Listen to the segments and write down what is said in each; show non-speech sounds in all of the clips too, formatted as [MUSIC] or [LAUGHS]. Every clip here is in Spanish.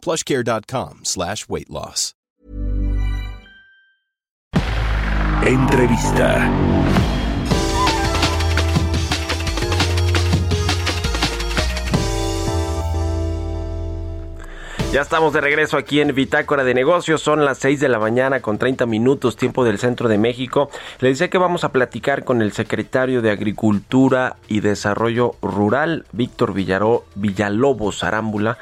plushcare.com slash weight loss. Entrevista. Ya estamos de regreso aquí en Bitácora de Negocios. Son las 6 de la mañana con 30 minutos, tiempo del centro de México. Le decía que vamos a platicar con el secretario de Agricultura y Desarrollo Rural, Víctor Villaró, Villalobos Arámbula.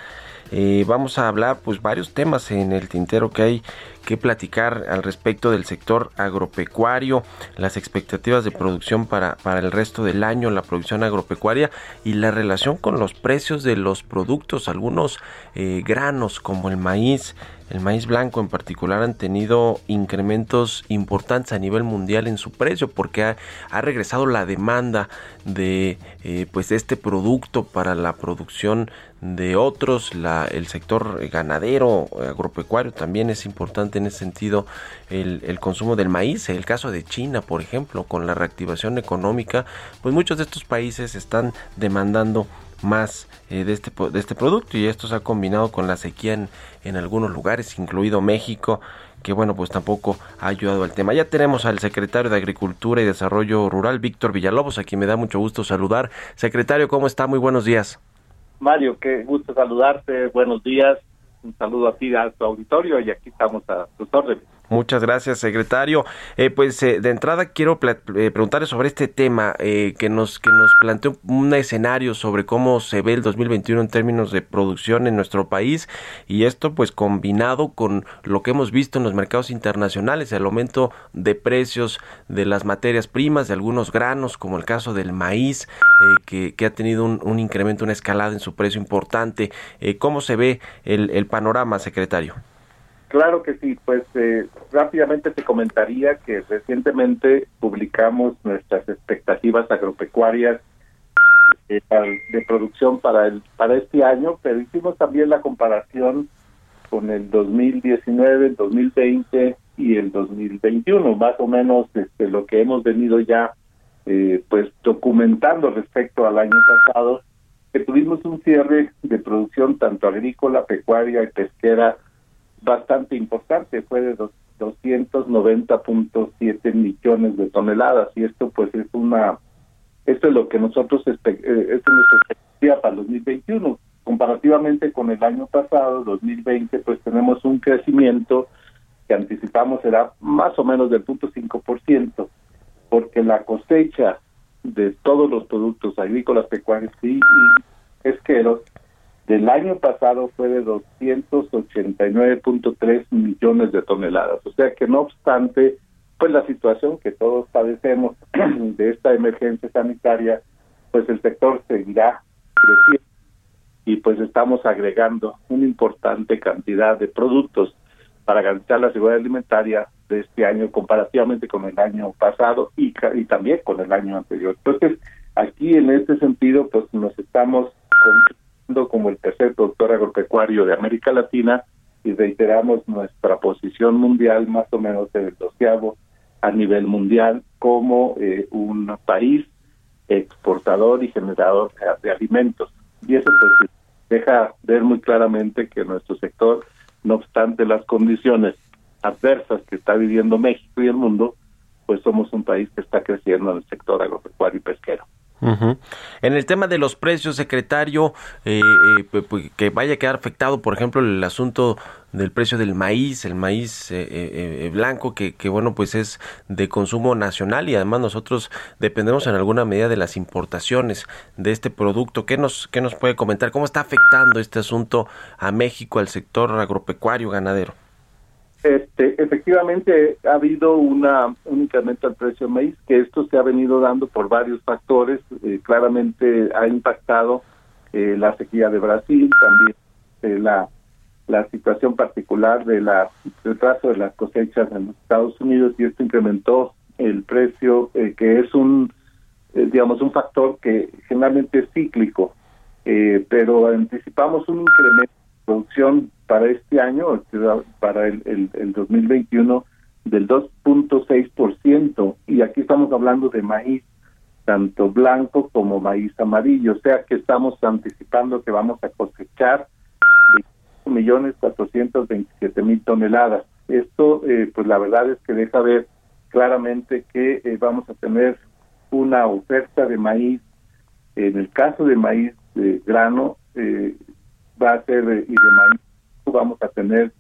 Eh, vamos a hablar pues varios temas en el tintero que hay que platicar al respecto del sector agropecuario, las expectativas de producción para, para el resto del año, la producción agropecuaria y la relación con los precios de los productos, algunos eh, granos como el maíz, el maíz blanco en particular han tenido incrementos importantes a nivel mundial en su precio porque ha, regresado la demanda de eh, pues este producto para la producción de otros. El sector ganadero agropecuario también es importante en ese sentido el, el, consumo del maíz. El caso de China por ejemplo con la reactivación económica pues muchos de estos países están demandando más eh, de, este, de este producto y esto se ha combinado con la sequía en, en algunos lugares, incluido México, que bueno, pues tampoco ha ayudado al tema. Ya tenemos al secretario de Agricultura y Desarrollo Rural, Víctor Villalobos, a quien me da mucho gusto saludar. Secretario, ¿cómo está? Muy buenos días. Mario, qué gusto saludarte, buenos días, un saludo a ti, a tu auditorio y aquí estamos a tus órdenes. Muchas gracias, secretario. Eh, pues eh, de entrada quiero eh, preguntarle sobre este tema que nos que nos planteó un escenario sobre cómo se ve el 2021 en términos de producción en nuestro país y esto pues combinado con lo que hemos visto en los mercados internacionales, el aumento de precios de las materias primas, de algunos granos como el caso del maíz que, que, ha tenido un, un, incremento, una escalada en su precio importante. ¿Cómo se ve el panorama, secretario? Claro que sí, pues eh, rápidamente te comentaría que recientemente publicamos nuestras expectativas agropecuarias eh, de producción para el para este año, pero hicimos también la comparación con el 2019, el 2020 y el 2021, más o menos este, lo que hemos venido ya eh, pues documentando respecto al año pasado, que tuvimos un cierre de producción tanto agrícola, pecuaria y pesquera bastante importante, fue de 290.7 millones de toneladas y esto pues es una, esto es lo que nosotros, eh, esto es nuestra expectativa para el 2021. Comparativamente con el año pasado, 2020, pues tenemos un crecimiento que anticipamos será más o menos del punto ciento porque la cosecha de todos los productos agrícolas, pecuarios y pesqueros del año pasado fue de 289.3 millones de toneladas. O sea que no obstante, pues la situación que todos padecemos [CLEARS THROAT] de esta emergencia sanitaria, pues el sector seguirá creciendo y pues estamos agregando una importante cantidad de productos para garantizar la seguridad alimentaria de este año comparativamente con el año pasado y, y también con el año anterior. Entonces, aquí en este sentido, pues nos estamos como el tercer productor agropecuario de América Latina y reiteramos nuestra posición mundial más o menos en el doceavo a nivel mundial como eh, un país exportador y generador de alimentos. Y eso pues deja ver muy claramente que nuestro sector, no obstante las condiciones adversas que está viviendo México y el mundo, pues somos un país que está creciendo en el sector agropecuario y pesquero. En el tema de los precios, secretario, eh, eh, que vaya a quedar afectado, por ejemplo, el asunto del precio del maíz, el maíz eh, blanco, que, que, bueno, pues es de consumo nacional y además nosotros dependemos en alguna medida de las importaciones de este producto. ¿Qué nos, qué nos puede comentar? ¿Cómo está afectando este asunto a México, al sector agropecuario ganadero? Este, efectivamente ha habido una, un incremento del precio del maíz, que esto se ha venido dando por varios factores. Eh, claramente ha impactado eh, la sequía de Brasil, también eh, la la situación particular de la retraso de las cosechas en los Estados Unidos y esto incrementó el precio, que es un, digamos, un factor que generalmente es cíclico, pero anticipamos un incremento de producción para este año, para el, el, el 2021, del 2.6%, y aquí estamos hablando de maíz tanto blanco como maíz amarillo, o sea que estamos anticipando que vamos a cosechar millones veintisiete mil toneladas. Esto, eh, pues la verdad es que deja ver claramente que eh, vamos a tener una oferta de maíz. En el caso de maíz de grano, eh, va a ser y de maíz vamos a tener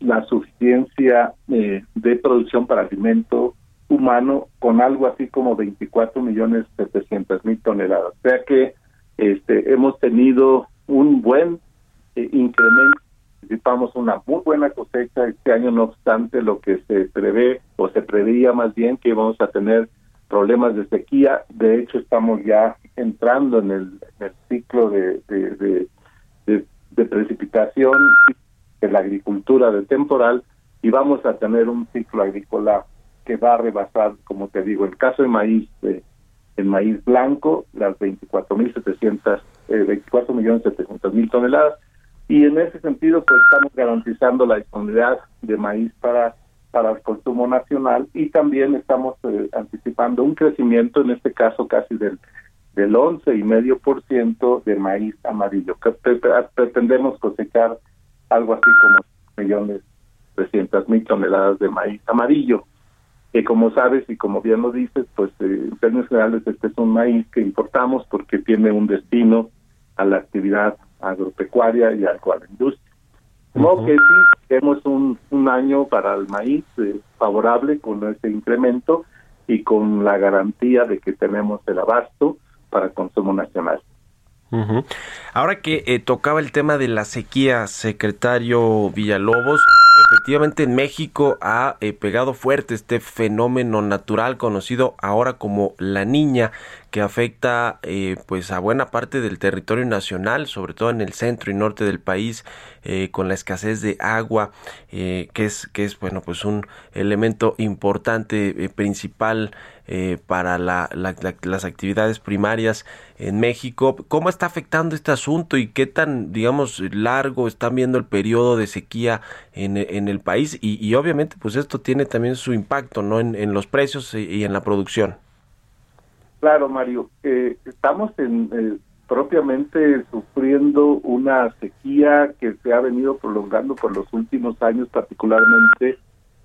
la suficiencia de producción para alimento humano con algo así como 24 millones 700 mil toneladas. O sea que este hemos tenido un buen eh, incremento. Anticipamos una muy buena cosecha este año, no obstante lo que se prevé o se preveía más bien que íbamos a tener problemas de sequía. De hecho, estamos ya entrando en el, ciclo de, de, precipitación de la agricultura de temporal y vamos a tener un ciclo agrícola que va a rebasar, como te digo, el caso de maíz, de, el maíz blanco, las 24.700, eh, 24 millones 700 mil toneladas, y en ese sentido pues estamos garantizando la disponibilidad de maíz para para el consumo nacional y también estamos eh, anticipando un crecimiento en este caso casi del del once y medio por ciento de maíz amarillo. Que pretendemos cosechar algo así como millones trescientas mil toneladas de maíz amarillo que como sabes y como bien lo dices pues eh, en términos generales este es un maíz que importamos porque tiene un destino a la actividad agropecuaria y agroindustria. Como que sí, tenemos un, un año para el maíz eh, favorable con ese incremento y con la garantía de que tenemos el abasto para consumo nacional. Ahora que eh, tocaba el tema de la sequía, secretario Villalobos, efectivamente en México ha eh, pegado fuerte este fenómeno natural conocido ahora como la niña que afecta eh, pues a buena parte del territorio nacional sobre todo en el centro y norte del país eh, con la escasez de agua que es que es bueno pues un elemento importante principal para las actividades primarias en México. Cómo está afectando este asunto y qué tan digamos largo están viendo el periodo de sequía en en el país y, obviamente pues esto tiene también su impacto no en, los precios y, en la producción. Claro Mario. Eh, estamos en eh, propiamente sufriendo una sequía que se ha venido prolongando por los últimos años particularmente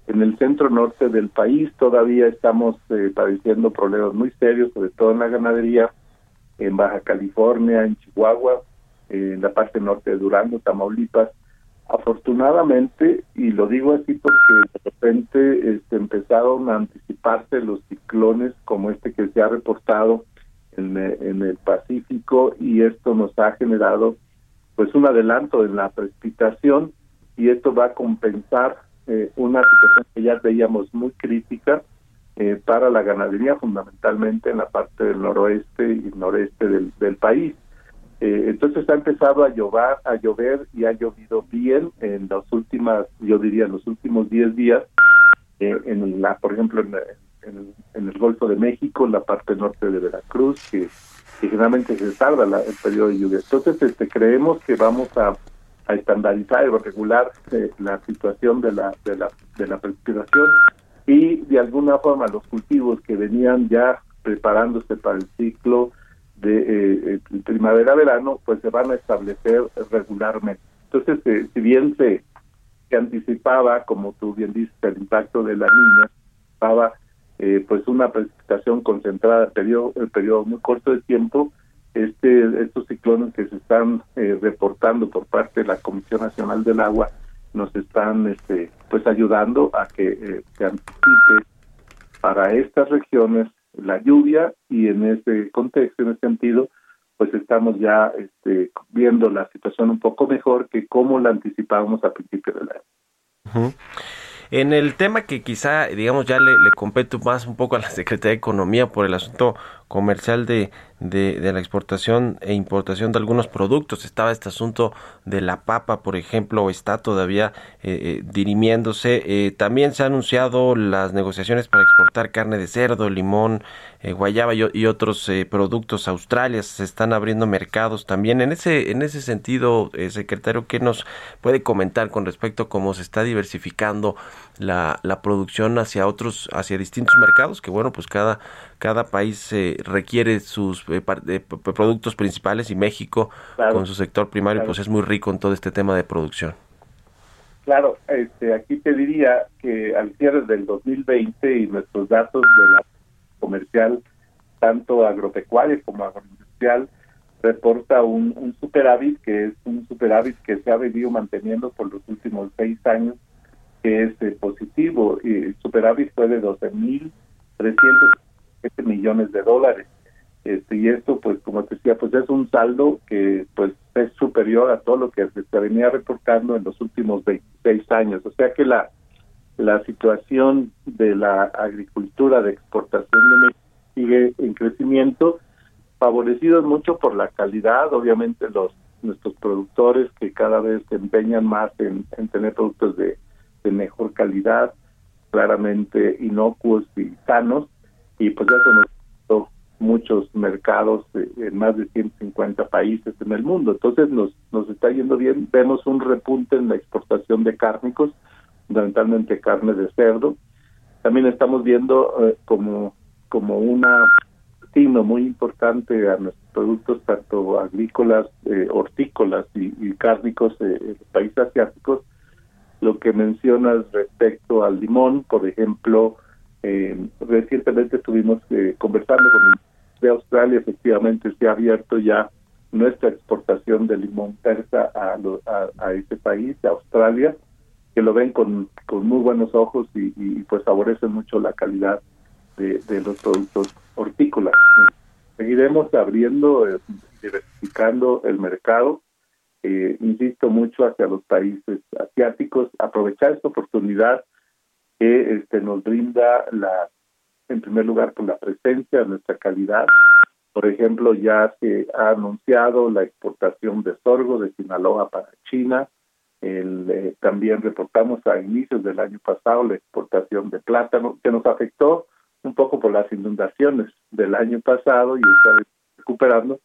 en el centro norte del país. Todavía estamos eh, padeciendo problemas muy serios sobre todo en la ganadería en Baja California en Chihuahua en la parte norte de Durango Tamaulipas. Afortunadamente, y lo digo así porque de repente este, empezaron a anticiparse los ciclones como este que se ha reportado en, en el Pacífico y esto nos ha generado pues un adelanto en la precipitación y esto va a compensar eh, una situación que ya veíamos muy crítica eh, para la ganadería fundamentalmente en la parte del noroeste y noreste del, del país. Eh, entonces ha empezado a llover, a llover y ha llovido bien en las últimas, yo diría, en los últimos 10 días, eh, en la, por ejemplo, en, el Golfo de México, en la parte norte de Veracruz, que, generalmente se tarda el periodo de lluvia. Entonces, este, creemos que vamos a, estandarizar y regular eh, la situación de la, de la, de la precipitación y de alguna forma los cultivos que venían ya preparándose para el ciclo de eh, primavera-verano, pues se van a establecer regularmente. Entonces, eh, si bien se, se, anticipaba, como tú bien dices, el impacto de la niña, estaba eh, pues una precipitación concentrada en periodo, el periodo muy corto de tiempo, este estos ciclones que se están eh, reportando por parte de la Comisión Nacional del Agua nos están este pues ayudando a que se anticipe para estas regiones la lluvia y en ese contexto, en ese sentido, pues estamos ya este, viendo la situación un poco mejor que como la anticipábamos a principio del año. En el tema que quizá, digamos, ya le, le compete más un poco a la [LAUGHS] Secretaría de Economía por el asunto comercial de, de, la exportación e importación de algunos productos. Estaba este asunto de la papa, por ejemplo, está todavía eh, eh, dirimiéndose. Eh, también se han anunciado las negociaciones para exportar carne de cerdo, limón, guayaba y, otros productos a Australia. Se están abriendo mercados también. En ese, en ese sentido, secretario, ¿qué nos puede comentar con respecto a cómo se está diversificando la, la producción hacia otros, hacia distintos mercados? Que bueno, pues cada, cada país requiere sus de productos principales y México con su sector primario pues es muy rico en todo este tema de producción. Claro, este, aquí te diría que al cierre del 2020 y nuestros datos de la comercial, tanto agropecuaria como agroindustrial, reporta un, un, superávit que es un superávit que se ha venido manteniendo por los últimos seis años, que es eh, positivo. Y el superávit fue de 12.307 millones de dólares. Este, y esto, pues, como te decía, pues es un saldo que pues es superior a todo lo que se venía reportando en los últimos 26 años. O sea que la, la situación de la agricultura de exportación de México sigue en crecimiento, favorecidos mucho por la calidad, obviamente los nuestros productores que cada vez se empeñan más en, tener productos de, de mejor calidad, claramente inocuos y sanos, y pues eso nos muchos mercados en más de 150 países en el mundo. Entonces nos, nos está yendo bien. Vemos un repunte en la exportación de cárnicos, fundamentalmente carne de cerdo. También estamos viendo eh, como, como una signo muy importante a nuestros productos, tanto agrícolas, eh, hortícolas y, cárnicos eh, en los países asiáticos, lo que mencionas respecto al limón, por ejemplo, recientemente estuvimos conversando con de Australia efectivamente se ha abierto ya nuestra exportación de limón persa a, a, ese país, a Australia, que lo ven con, con muy buenos ojos y, pues favorecen mucho la calidad de, los productos hortícolas. Seguiremos abriendo, eh, diversificando el mercado, eh, insisto mucho hacia los países asiáticos, aprovechar esta oportunidad que este, nos brinda la en primer lugar por la presencia, nuestra calidad. Por ejemplo, ya se ha anunciado la exportación de sorgo de Sinaloa para China. El, eh, también reportamos a inicios del año pasado la exportación de plátano, que nos afectó un poco por las inundaciones del año pasado y está recuperando,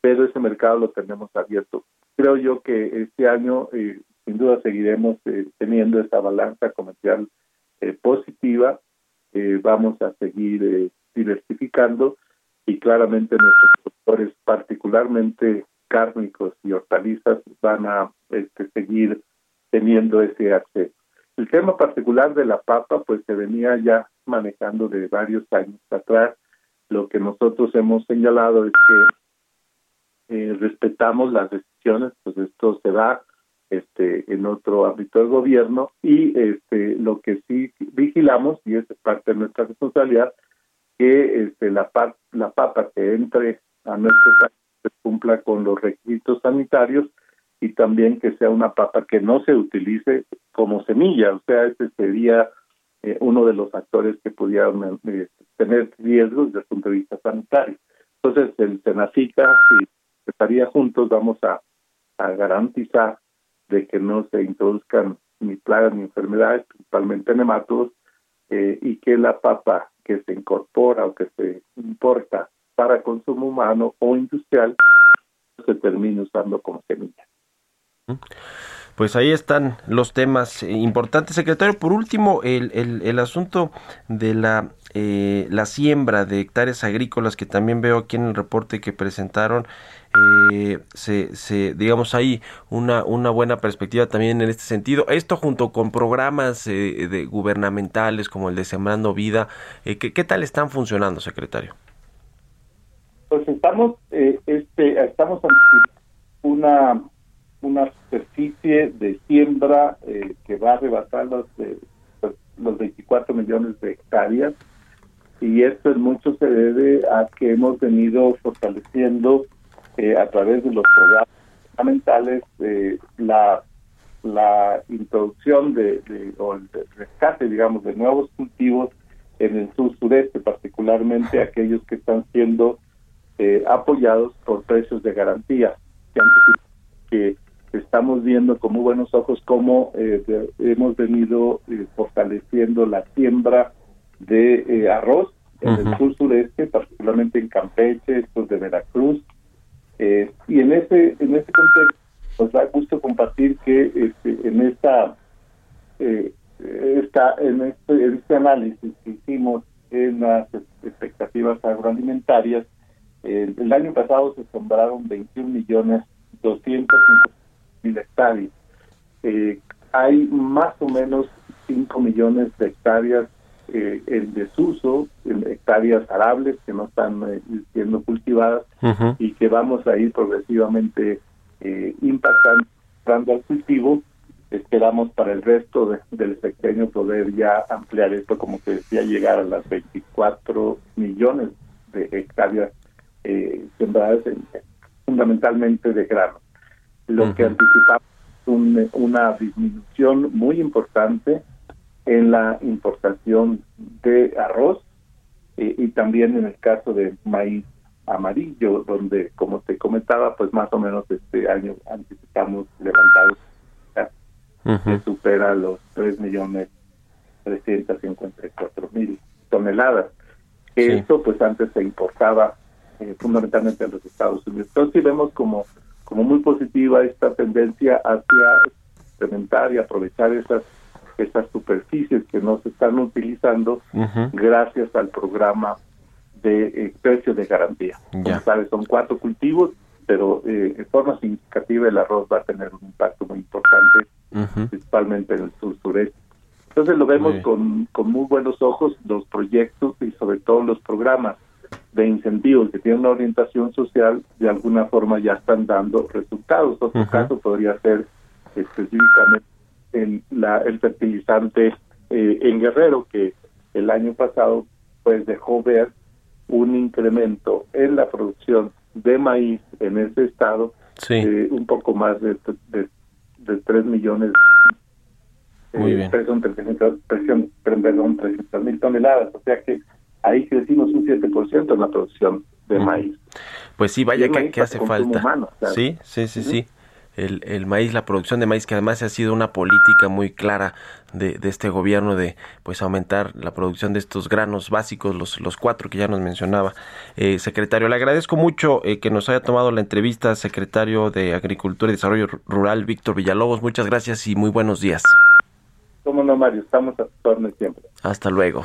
pero ese mercado lo tenemos abierto. Creo yo que este año eh, sin duda seguiremos eh, teniendo esta balanza comercial positiva eh, vamos a seguir eh, diversificando y claramente nuestros productores, particularmente cárnicos y hortalizas, van a este, seguir teniendo ese acceso. El tema particular de la papa, pues se venía ya manejando de varios años atrás. Lo que nosotros hemos señalado es que eh, respetamos las decisiones, pues esto se da este en otro ámbito del gobierno y este lo que sí vigilamos y es parte de nuestra responsabilidad que este la papa que entre a nuestro país cumpla con los requisitos sanitarios y también que sea una papa que no se utilice como semilla, o sea, ese sería eh, uno de los factores que pudieran eh, tener riesgos desde el punto de vista sanitario. Entonces, el Senacica y estaría juntos vamos a garantizar de que no se introduzcan ni plagas ni enfermedades, principalmente nematodos, eh, y que la papa que se incorpora o que se importa para consumo humano o industrial se termine usando como semilla. Pues ahí están los temas importantes, secretario. Por último, el, el, el asunto de la, eh, la siembra de hectáreas agrícolas que también veo aquí en el reporte que presentaron eh, se, se, digamos, hay una, una buena perspectiva también en este sentido. Esto junto con programas eh, de gubernamentales como el de Sembrando Vida, eh, ¿qué, tal están funcionando, secretario? Pues estamos, eh, este, estamos ante una, una superficie de siembra que va a rebasar los, pues, los 24 millones de hectáreas. Y esto en mucho se debe a que hemos venido fortaleciendo eh, a través de los programas fundamentales eh, la la introducción de, o el rescate digamos de nuevos cultivos en el sur sureste, particularmente aquellos que están siendo eh, apoyados por precios de garantía, que, estamos viendo con muy buenos ojos cómo eh, hemos venido eh, fortaleciendo la siembra de arroz en el sur sureste, particularmente en Campeche, estos de Veracruz, y en ese en ese contexto nos da gusto compartir que este, en esta esta en este, en este análisis que hicimos en las expectativas agroalimentarias el, año pasado se sembraron 21 millones 250 mil hectáreas. Eh, hay más o menos 5 millones de hectáreas eh, en desuso, en hectáreas arables que no están eh, siendo cultivadas y que vamos a ir progresivamente eh, impactando al cultivo. Esperamos para el resto del sexenio poder ya ampliar esto, como que decía, llegar a las 24 millones de hectáreas eh, sembradas fundamentalmente de grano. Lo que anticipamos es una disminución muy importante en la importación de arroz eh, y también en el caso de maíz amarillo, donde, como te comentaba, pues más o menos este año anticipamos levantados que supera los 3 millones 354 mil toneladas. Esto pues antes se importaba eh, fundamentalmente en los Estados Unidos. Entonces vemos como, como muy positiva esta tendencia hacia incrementar y aprovechar esas esas superficies que no se están utilizando gracias al programa de eh, precio de garantía. Como sabes, son cuatro cultivos, pero eh, en forma significativa el arroz va a tener un impacto muy importante, principalmente en el sur sureste. Entonces lo vemos con, con muy buenos ojos los proyectos y sobre todo los programas de incentivos que tienen una orientación social, de alguna forma ya están dando resultados. Otro caso podría ser específicamente en la, el fertilizante eh, en Guerrero, que el año pasado pues dejó ver un incremento en la producción de maíz en ese estado, eh, un poco más de, de, de 3 millones Muy eh, Perdón, 300 mil toneladas. O sea que ahí crecimos un 7% en la producción de maíz. Pues sí, vaya que, hace falta. sí, sí, sí, sí. El, el, maíz, la producción de maíz, que además ha sido una política muy clara de, de, este gobierno de pues aumentar la producción de estos granos básicos, los, los cuatro que ya nos mencionaba. Eh, secretario, le agradezco mucho eh, que nos haya tomado la entrevista, secretario de Agricultura y Desarrollo Rural, Víctor Villalobos. Muchas gracias y muy buenos días. Cómo no, Mario, estamos a tu siempre. Hasta luego.